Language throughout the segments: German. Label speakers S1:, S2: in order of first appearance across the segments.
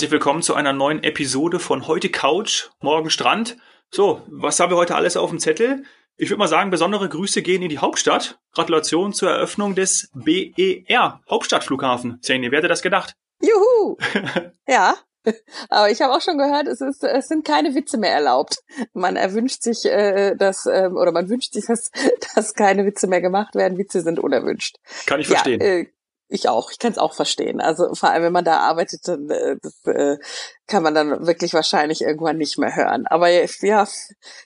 S1: Herzlich willkommen zu einer neuen Episode von heute Couch, morgen Strand. So, was haben wir heute alles auf dem Zettel? Ich würde mal sagen, besondere Grüße gehen in die Hauptstadt. Gratulation zur Eröffnung des BER Hauptstadtflughafen. Zane, wer hätte das gedacht?
S2: Juhu! ja, aber ich habe auch schon gehört, es, ist, es sind keine Witze mehr erlaubt. Man erwünscht sich, äh, dass ähm, oder man wünscht sich, dass, dass keine Witze mehr gemacht werden. Witze sind unerwünscht.
S1: Kann ich verstehen.
S2: Ja, äh, ich auch. Ich kann es auch verstehen. Also vor allem, wenn man da arbeitet, dann äh, das, äh, kann man dann wirklich wahrscheinlich irgendwann nicht mehr hören. Aber ja,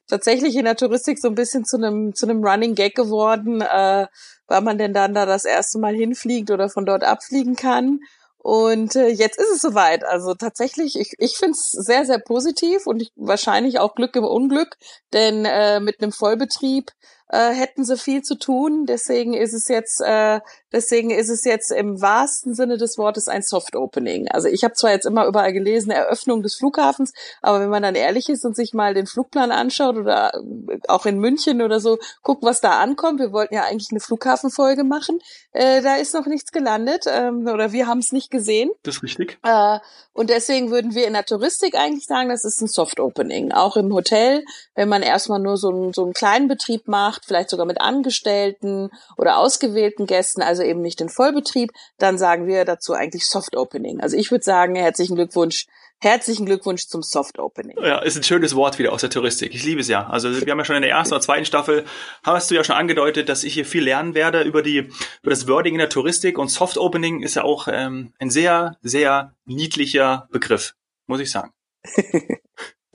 S2: tatsächlich in der Touristik so ein bisschen zu einem zu einem Running Gag geworden, äh, weil man denn dann da das erste Mal hinfliegt oder von dort abfliegen kann. Und äh, jetzt ist es soweit. Also tatsächlich, ich, ich finde es sehr, sehr positiv und ich, wahrscheinlich auch Glück im Unglück, denn äh, mit einem Vollbetrieb äh, hätten sie viel zu tun. Deswegen ist es jetzt, äh, deswegen ist es jetzt im wahrsten Sinne des Wortes ein Soft Opening. Also ich habe zwar jetzt immer überall gelesen Eröffnung des Flughafens, aber wenn man dann ehrlich ist und sich mal den Flugplan anschaut oder äh, auch in München oder so, guckt, was da ankommt. Wir wollten ja eigentlich eine Flughafenfolge machen. Äh, da ist noch nichts gelandet ähm, oder wir haben es nicht gesehen.
S1: Das ist richtig.
S2: Äh, und deswegen würden wir in der Touristik eigentlich sagen, das ist ein Soft Opening. Auch im Hotel, wenn man erstmal nur so, einen, so einen kleinen Betrieb macht, vielleicht sogar mit Angestellten oder ausgewählten Gästen, also eben nicht den Vollbetrieb, dann sagen wir dazu eigentlich Soft Opening. Also ich würde sagen, herzlichen Glückwunsch Herzlichen Glückwunsch zum Soft Opening.
S1: Ja, ist ein schönes Wort wieder aus der Touristik. Ich liebe es ja. Also wir haben ja schon in der ersten oder zweiten Staffel, hast du ja schon angedeutet, dass ich hier viel lernen werde über die über das Wording in der Touristik und Soft Opening ist ja auch ähm, ein sehr sehr niedlicher Begriff, muss ich sagen.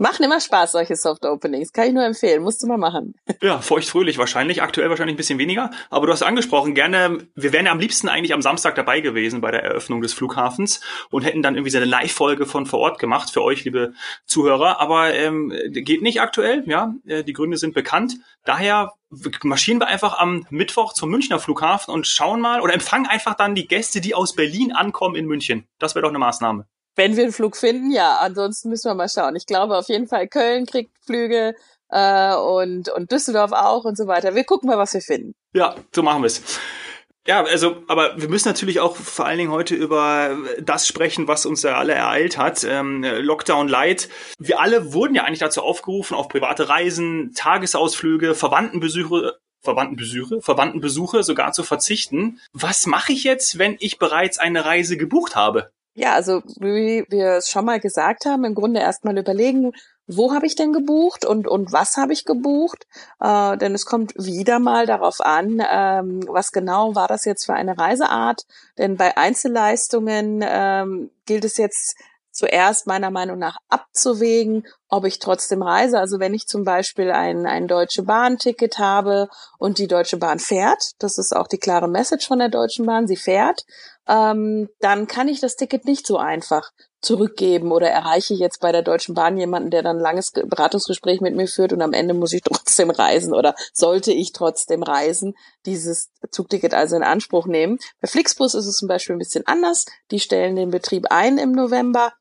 S2: Machen immer Spaß, solche Soft Openings. Kann ich nur empfehlen. Musst du mal machen.
S1: Ja, feuchtfröhlich wahrscheinlich. Aktuell wahrscheinlich ein bisschen weniger. Aber du hast angesprochen, gerne, wir wären ja am liebsten eigentlich am Samstag dabei gewesen bei der Eröffnung des Flughafens und hätten dann irgendwie so eine Live-Folge von vor Ort gemacht für euch, liebe Zuhörer. Aber ähm, geht nicht aktuell, ja. Äh, die Gründe sind bekannt. Daher marschieren wir einfach am Mittwoch zum Münchner Flughafen und schauen mal oder empfangen einfach dann die Gäste, die aus Berlin ankommen in München. Das wäre doch eine Maßnahme.
S2: Wenn wir einen Flug finden, ja. Ansonsten müssen wir mal schauen. Ich glaube auf jeden Fall, Köln kriegt Flüge äh, und, und Düsseldorf auch und so weiter. Wir gucken mal, was wir finden.
S1: Ja, so machen wir es. Ja, also, aber wir müssen natürlich auch vor allen Dingen heute über das sprechen, was uns ja alle ereilt hat. Ähm, Lockdown Light. Wir alle wurden ja eigentlich dazu aufgerufen, auf private Reisen, Tagesausflüge, Verwandtenbesuche Verwandtenbesuche, Verwandtenbesuche sogar zu verzichten. Was mache ich jetzt, wenn ich bereits eine Reise gebucht habe?
S2: Ja, also wie wir es schon mal gesagt haben, im Grunde erstmal überlegen, wo habe ich denn gebucht und, und was habe ich gebucht? Äh, denn es kommt wieder mal darauf an, ähm, was genau war das jetzt für eine Reiseart. Denn bei Einzelleistungen ähm, gilt es jetzt zuerst meiner Meinung nach abzuwägen, ob ich trotzdem reise. Also wenn ich zum Beispiel ein, ein Deutsche Bahn-Ticket habe und die Deutsche Bahn fährt, das ist auch die klare Message von der Deutschen Bahn, sie fährt, ähm, dann kann ich das Ticket nicht so einfach zurückgeben oder erreiche ich jetzt bei der Deutschen Bahn jemanden, der dann ein langes Beratungsgespräch mit mir führt und am Ende muss ich trotzdem reisen oder sollte ich trotzdem reisen, dieses Zugticket also in Anspruch nehmen. Bei Flixbus ist es zum Beispiel ein bisschen anders. Die stellen den Betrieb ein im November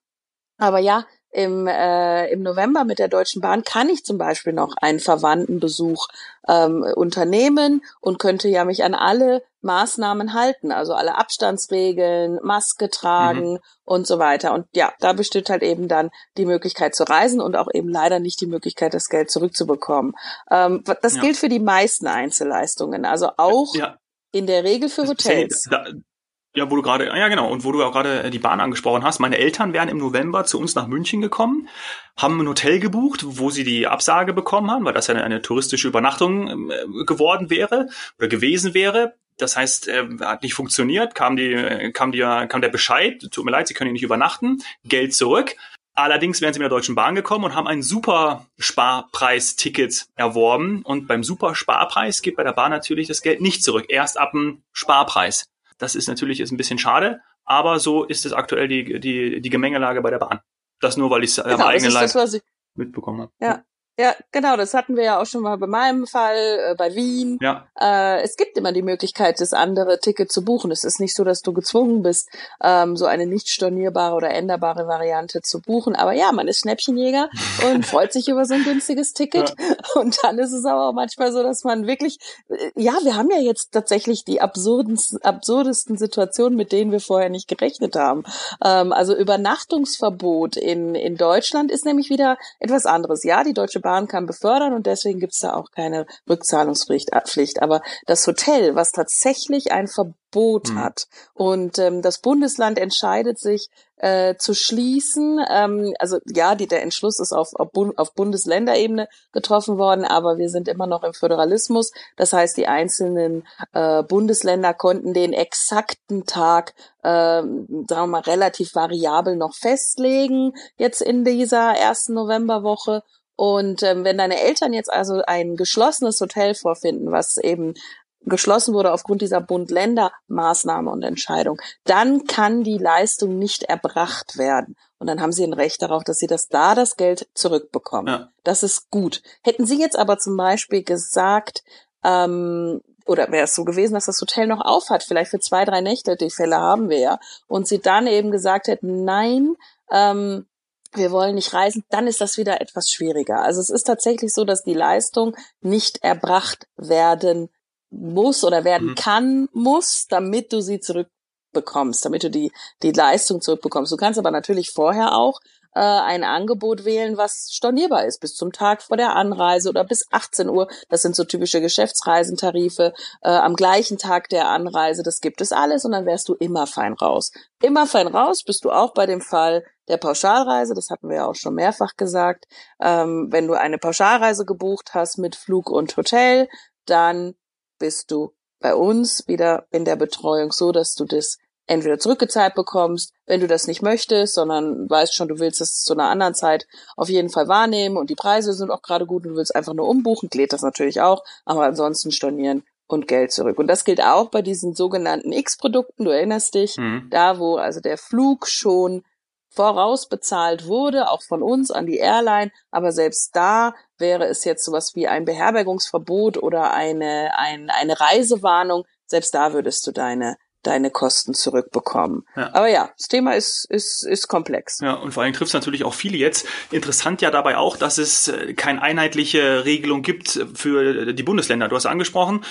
S2: aber ja, im, äh, im November mit der Deutschen Bahn kann ich zum Beispiel noch einen Verwandtenbesuch ähm, unternehmen und könnte ja mich an alle Maßnahmen halten, also alle Abstandsregeln, Maske tragen mhm. und so weiter. Und ja, da besteht halt eben dann die Möglichkeit zu reisen und auch eben leider nicht die Möglichkeit, das Geld zurückzubekommen. Ähm, das ja. gilt für die meisten Einzelleistungen, also auch ja. in der Regel für Hotels.
S1: Da, ja, wo du gerade, ja genau, und wo du auch gerade äh, die Bahn angesprochen hast. Meine Eltern wären im November zu uns nach München gekommen, haben ein Hotel gebucht, wo sie die Absage bekommen haben, weil das ja eine, eine touristische Übernachtung äh, geworden wäre oder gewesen wäre. Das heißt, äh, hat nicht funktioniert, kam die, kam die, kam der Bescheid, tut mir leid, sie können hier nicht übernachten, Geld zurück. Allerdings wären sie mit der Deutschen Bahn gekommen und haben ein super Sparpreis-Ticket erworben. Und beim super Sparpreis geht bei der Bahn natürlich das Geld nicht zurück. Erst ab dem Sparpreis. Das ist natürlich ist ein bisschen schade, aber so ist es aktuell die, die, die Gemengelage bei der Bahn. Das nur, weil ich es genau, am eigenen Leib mitbekommen habe.
S2: Ja. Ja, genau, das hatten wir ja auch schon mal bei meinem Fall, äh, bei Wien.
S1: Ja.
S2: Äh, es gibt immer die Möglichkeit, das andere Ticket zu buchen. Es ist nicht so, dass du gezwungen bist, ähm, so eine nicht stornierbare oder änderbare Variante zu buchen. Aber ja, man ist Schnäppchenjäger und freut sich über so ein günstiges Ticket. Ja. Und dann ist es aber auch manchmal so, dass man wirklich, äh, ja, wir haben ja jetzt tatsächlich die absurdesten, absurdesten Situationen, mit denen wir vorher nicht gerechnet haben. Ähm, also Übernachtungsverbot in, in Deutschland ist nämlich wieder etwas anderes. Ja, die Deutsche Bahn kann befördern und deswegen gibt es da auch keine Rückzahlungspflicht. Pflicht. Aber das Hotel, was tatsächlich ein Verbot mhm. hat und ähm, das Bundesland entscheidet sich äh, zu schließen. Ähm, also ja, die, der Entschluss ist auf, auf, Bund, auf Bundesländerebene getroffen worden, aber wir sind immer noch im Föderalismus. Das heißt, die einzelnen äh, Bundesländer konnten den exakten Tag, äh, sagen wir mal, relativ variabel noch festlegen, jetzt in dieser ersten Novemberwoche. Und ähm, wenn deine Eltern jetzt also ein geschlossenes Hotel vorfinden, was eben geschlossen wurde aufgrund dieser Bund-Länder-Maßnahme und Entscheidung, dann kann die Leistung nicht erbracht werden. Und dann haben sie ein Recht darauf, dass sie das da das Geld zurückbekommen. Ja. Das ist gut. Hätten sie jetzt aber zum Beispiel gesagt, ähm, oder wäre es so gewesen, dass das Hotel noch auf hat, vielleicht für zwei, drei Nächte, die Fälle haben wir ja, und sie dann eben gesagt hätten, nein, ähm, wir wollen nicht reisen, dann ist das wieder etwas schwieriger. Also es ist tatsächlich so, dass die Leistung nicht erbracht werden muss oder werden mhm. kann, muss, damit du sie zurückbekommst, damit du die, die Leistung zurückbekommst. Du kannst aber natürlich vorher auch äh, ein Angebot wählen, was stornierbar ist, bis zum Tag vor der Anreise oder bis 18 Uhr. Das sind so typische Geschäftsreisentarife. Äh, am gleichen Tag der Anreise, das gibt es alles und dann wärst du immer fein raus. Immer fein raus bist du auch bei dem Fall der Pauschalreise, das hatten wir ja auch schon mehrfach gesagt. Ähm, wenn du eine Pauschalreise gebucht hast mit Flug und Hotel, dann bist du bei uns wieder in der Betreuung so, dass du das entweder zurückgezahlt bekommst, wenn du das nicht möchtest, sondern weißt schon, du willst es zu einer anderen Zeit auf jeden Fall wahrnehmen und die Preise sind auch gerade gut und du willst einfach nur umbuchen, geht das natürlich auch, aber ansonsten stornieren und Geld zurück. Und das gilt auch bei diesen sogenannten X-Produkten, du erinnerst dich, mhm. da wo also der Flug schon vorausbezahlt wurde, auch von uns an die Airline. Aber selbst da wäre es jetzt sowas wie ein Beherbergungsverbot oder eine, ein, eine Reisewarnung. Selbst da würdest du deine deine Kosten zurückbekommen. Ja. Aber ja, das Thema ist, ist, ist komplex.
S1: Ja, und vor allem trifft es natürlich auch viele jetzt. Interessant ja dabei auch, dass es äh, keine einheitliche Regelung gibt für die Bundesländer. Du hast angesprochen,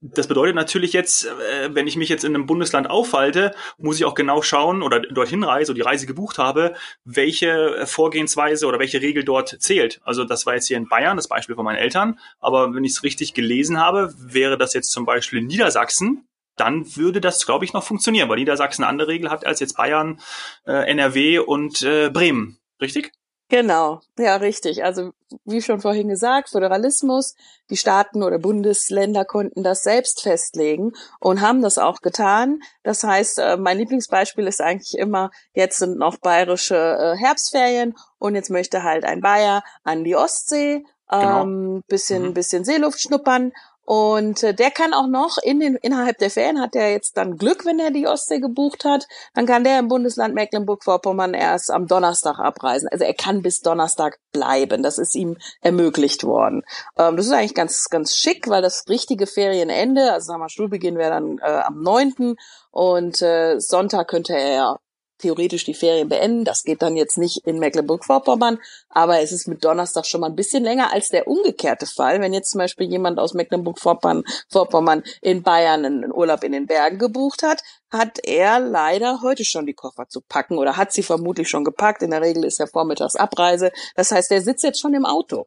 S1: das bedeutet natürlich jetzt, äh, wenn ich mich jetzt in einem Bundesland aufhalte, muss ich auch genau schauen oder dorthin reise oder die Reise gebucht habe, welche Vorgehensweise oder welche Regel dort zählt. Also das war jetzt hier in Bayern, das Beispiel von meinen Eltern. Aber wenn ich es richtig gelesen habe, wäre das jetzt zum Beispiel in Niedersachsen dann würde das, glaube ich, noch funktionieren, weil Niedersachsen eine andere Regel hat als jetzt Bayern, äh, NRW und äh, Bremen. Richtig?
S2: Genau, ja, richtig. Also wie schon vorhin gesagt, Föderalismus, die Staaten oder Bundesländer konnten das selbst festlegen und haben das auch getan. Das heißt, äh, mein Lieblingsbeispiel ist eigentlich immer, jetzt sind noch bayerische äh, Herbstferien und jetzt möchte halt ein Bayer an die Ostsee, genau. ähm, bisschen, mhm. bisschen Seeluft schnuppern und äh, der kann auch noch in den, innerhalb der Ferien hat er jetzt dann Glück, wenn er die Ostsee gebucht hat. Dann kann der im Bundesland Mecklenburg-Vorpommern erst am Donnerstag abreisen. Also er kann bis Donnerstag bleiben. Das ist ihm ermöglicht worden. Ähm, das ist eigentlich ganz, ganz schick, weil das richtige Ferienende, also sagen wir, Schulbeginn wäre dann äh, am 9. Und äh, Sonntag könnte er theoretisch die Ferien beenden. Das geht dann jetzt nicht in Mecklenburg-Vorpommern, aber es ist mit Donnerstag schon mal ein bisschen länger als der umgekehrte Fall. Wenn jetzt zum Beispiel jemand aus Mecklenburg-Vorpommern in Bayern einen Urlaub in den Bergen gebucht hat, hat er leider heute schon die Koffer zu packen oder hat sie vermutlich schon gepackt. In der Regel ist ja vormittags Abreise. Das heißt, er sitzt jetzt schon im Auto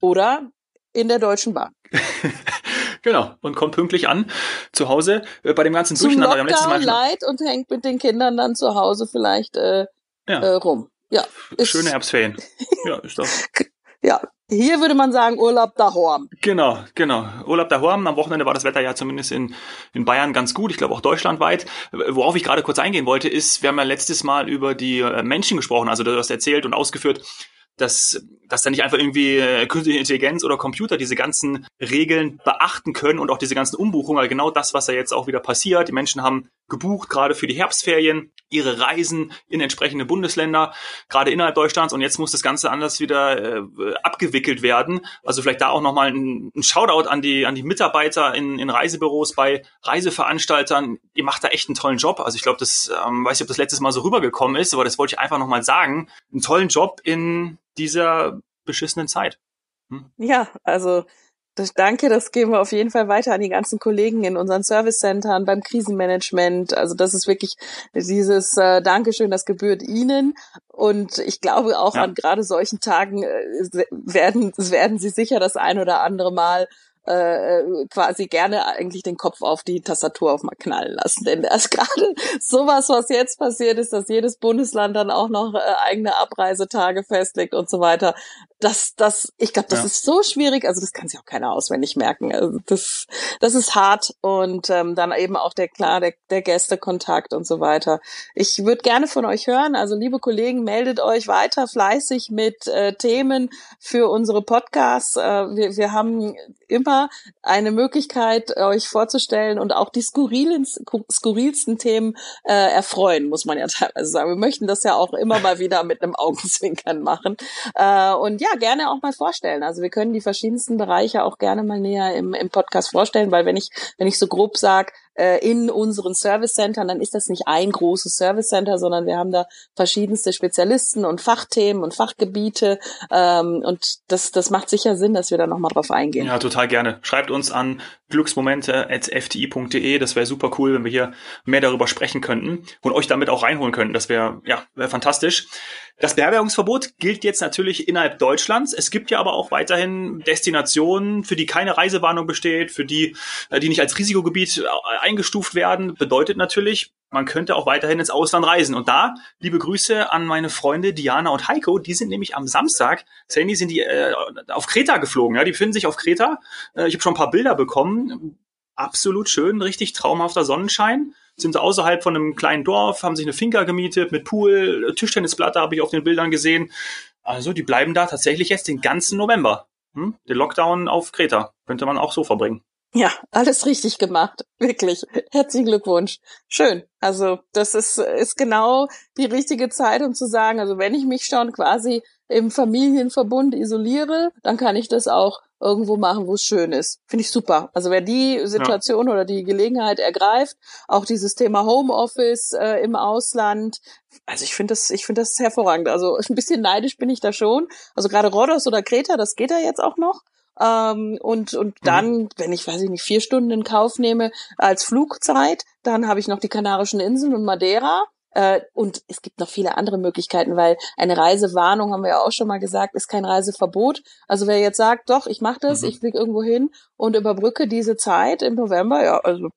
S2: oder in der Deutschen Bahn.
S1: Genau, und kommt pünktlich an zu Hause äh, bei dem ganzen
S2: Zum Durcheinander. Lockdown letztes Mal leid und hängt mit den Kindern dann zu Hause vielleicht äh, ja. äh, rum. Ja,
S1: Schöne Herbstferien. ja, ist doch.
S2: Ja, hier würde man sagen Urlaub daheim.
S1: Genau, genau. Urlaub daheim. Am Wochenende war das Wetter ja zumindest in, in Bayern ganz gut. Ich glaube auch deutschlandweit. Worauf ich gerade kurz eingehen wollte, ist, wir haben ja letztes Mal über die äh, Menschen gesprochen. Also du hast erzählt und ausgeführt, dass, dass da nicht einfach irgendwie äh, künstliche Intelligenz oder Computer diese ganzen Regeln beachten können und auch diese ganzen Umbuchungen, weil genau das, was ja jetzt auch wieder passiert. Die Menschen haben gebucht, gerade für die Herbstferien. ihre Reisen in entsprechende Bundesländer, gerade innerhalb Deutschlands. Und jetzt muss das Ganze anders wieder äh, abgewickelt werden. Also vielleicht da auch nochmal ein, ein Shoutout an die, an die Mitarbeiter in, in Reisebüros bei Reiseveranstaltern. Ihr macht da echt einen tollen Job. Also ich glaube, das ähm, weiß ich, ob das letztes Mal so rübergekommen ist, aber das wollte ich einfach nochmal sagen. Einen tollen Job in dieser beschissenen Zeit.
S2: Hm? Ja, also das, danke, das geben wir auf jeden Fall weiter an die ganzen Kollegen in unseren Service-Centern, beim Krisenmanagement. Also das ist wirklich dieses äh, Dankeschön, das gebührt Ihnen. Und ich glaube auch ja. an gerade solchen Tagen äh, werden, werden Sie sicher das ein oder andere Mal äh, quasi gerne eigentlich den Kopf auf die Tastatur auf mal knallen lassen. Denn erst gerade sowas, was jetzt passiert ist, dass jedes Bundesland dann auch noch äh, eigene Abreisetage festlegt und so weiter, das, das, ich glaube, das ja. ist so schwierig, also das kann sich auch keiner auswendig merken. Also das, das ist hart und ähm, dann eben auch der klar, der, der Gästekontakt und so weiter. Ich würde gerne von euch hören, also liebe Kollegen, meldet euch weiter fleißig mit äh, Themen für unsere Podcasts. Äh, wir, wir haben immer eine Möglichkeit, euch vorzustellen und auch die skurrilsten, skurrilsten Themen äh, erfreuen, muss man ja teilweise sagen. Wir möchten das ja auch immer mal wieder mit einem Augenzwinkern machen. Äh, und ja, gerne auch mal vorstellen. Also wir können die verschiedensten Bereiche auch gerne mal näher im, im Podcast vorstellen, weil wenn ich, wenn ich so grob sage, äh, in unseren Service Centern, dann ist das nicht ein großes Service Center, sondern wir haben da verschiedenste Spezialisten und Fachthemen und Fachgebiete ähm, und das, das macht sicher Sinn, dass wir da nochmal drauf eingehen.
S1: Ja, total gerne. Schreibt uns an glücksmomente.fti.de. Das wäre super cool, wenn wir hier mehr darüber sprechen könnten und euch damit auch reinholen könnten. Das wäre ja wär fantastisch. Das Beherbergungsverbot gilt jetzt natürlich innerhalb Deutschlands. Es gibt ja aber auch weiterhin Destinationen, für die keine Reisewarnung besteht, für die, äh, die nicht als Risikogebiet äh, eingestuft werden. Bedeutet natürlich, man könnte auch weiterhin ins Ausland reisen. Und da, liebe Grüße an meine Freunde Diana und Heiko, die sind nämlich am Samstag, Sandy, sind die äh, auf Kreta geflogen. Ja, die befinden sich auf Kreta. Äh, ich habe schon ein paar Bilder bekommen. Absolut schön, richtig traumhafter Sonnenschein sind sie außerhalb von einem kleinen Dorf, haben sich eine Finca gemietet mit Pool, Tischtennisplatte habe ich auf den Bildern gesehen. Also die bleiben da tatsächlich jetzt den ganzen November. Hm? Den Lockdown auf Kreta könnte man auch so verbringen.
S2: Ja, alles richtig gemacht. Wirklich. Herzlichen Glückwunsch. Schön. Also, das ist, ist genau die richtige Zeit, um zu sagen, also wenn ich mich schon quasi im Familienverbund isoliere, dann kann ich das auch irgendwo machen, wo es schön ist. Finde ich super. Also wer die Situation ja. oder die Gelegenheit ergreift, auch dieses Thema Homeoffice äh, im Ausland, also ich finde das, ich finde das hervorragend. Also ein bisschen neidisch bin ich da schon. Also gerade Rhodos oder Kreta, das geht ja jetzt auch noch. Ähm, und, und mhm. dann, wenn ich, weiß ich nicht, vier Stunden in Kauf nehme als Flugzeit, dann habe ich noch die Kanarischen Inseln und Madeira. Äh, und es gibt noch viele andere Möglichkeiten, weil eine Reisewarnung, haben wir ja auch schon mal gesagt, ist kein Reiseverbot. Also wer jetzt sagt, doch, ich mache das, mhm. ich fliege irgendwo hin und überbrücke diese Zeit im November, ja, also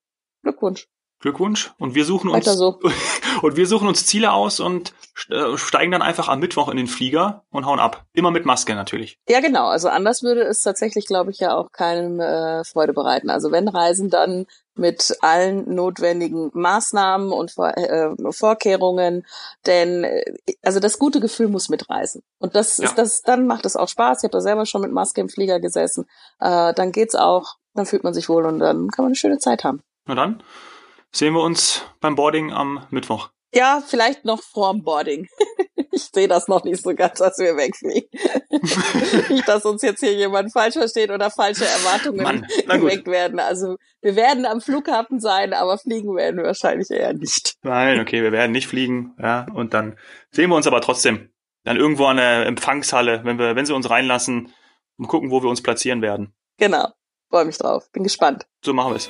S2: Glückwunsch.
S1: Glückwunsch. Und wir suchen uns so. und wir suchen uns Ziele aus und äh, steigen dann einfach am Mittwoch in den Flieger und hauen ab. Immer mit Maske natürlich.
S2: Ja, genau. Also anders würde es tatsächlich, glaube ich, ja auch keinem äh, Freude bereiten. Also wenn Reisen dann mit allen notwendigen Maßnahmen und Vor äh, Vorkehrungen, denn äh, also das gute Gefühl muss mitreisen. Und das ja. ist das, dann macht es auch Spaß. Ich habe da selber schon mit Maske im Flieger gesessen. Äh, dann geht's auch, dann fühlt man sich wohl und dann kann man eine schöne Zeit haben.
S1: Na dann sehen wir uns beim Boarding am Mittwoch.
S2: Ja, vielleicht noch vorm Boarding. ich sehe das noch nicht so ganz, dass wir wegfliegen. nicht, dass uns jetzt hier jemand falsch versteht oder falsche Erwartungen Mann, geweckt werden. Also wir werden am Flughafen sein, aber fliegen werden wir wahrscheinlich eher nicht.
S1: Nein, okay, wir werden nicht fliegen. Ja, und dann sehen wir uns aber trotzdem dann irgendwo an der Empfangshalle, wenn wir, wenn sie uns reinlassen und gucken, wo wir uns platzieren werden.
S2: Genau. Freue mich drauf. Bin gespannt.
S1: So machen wir es.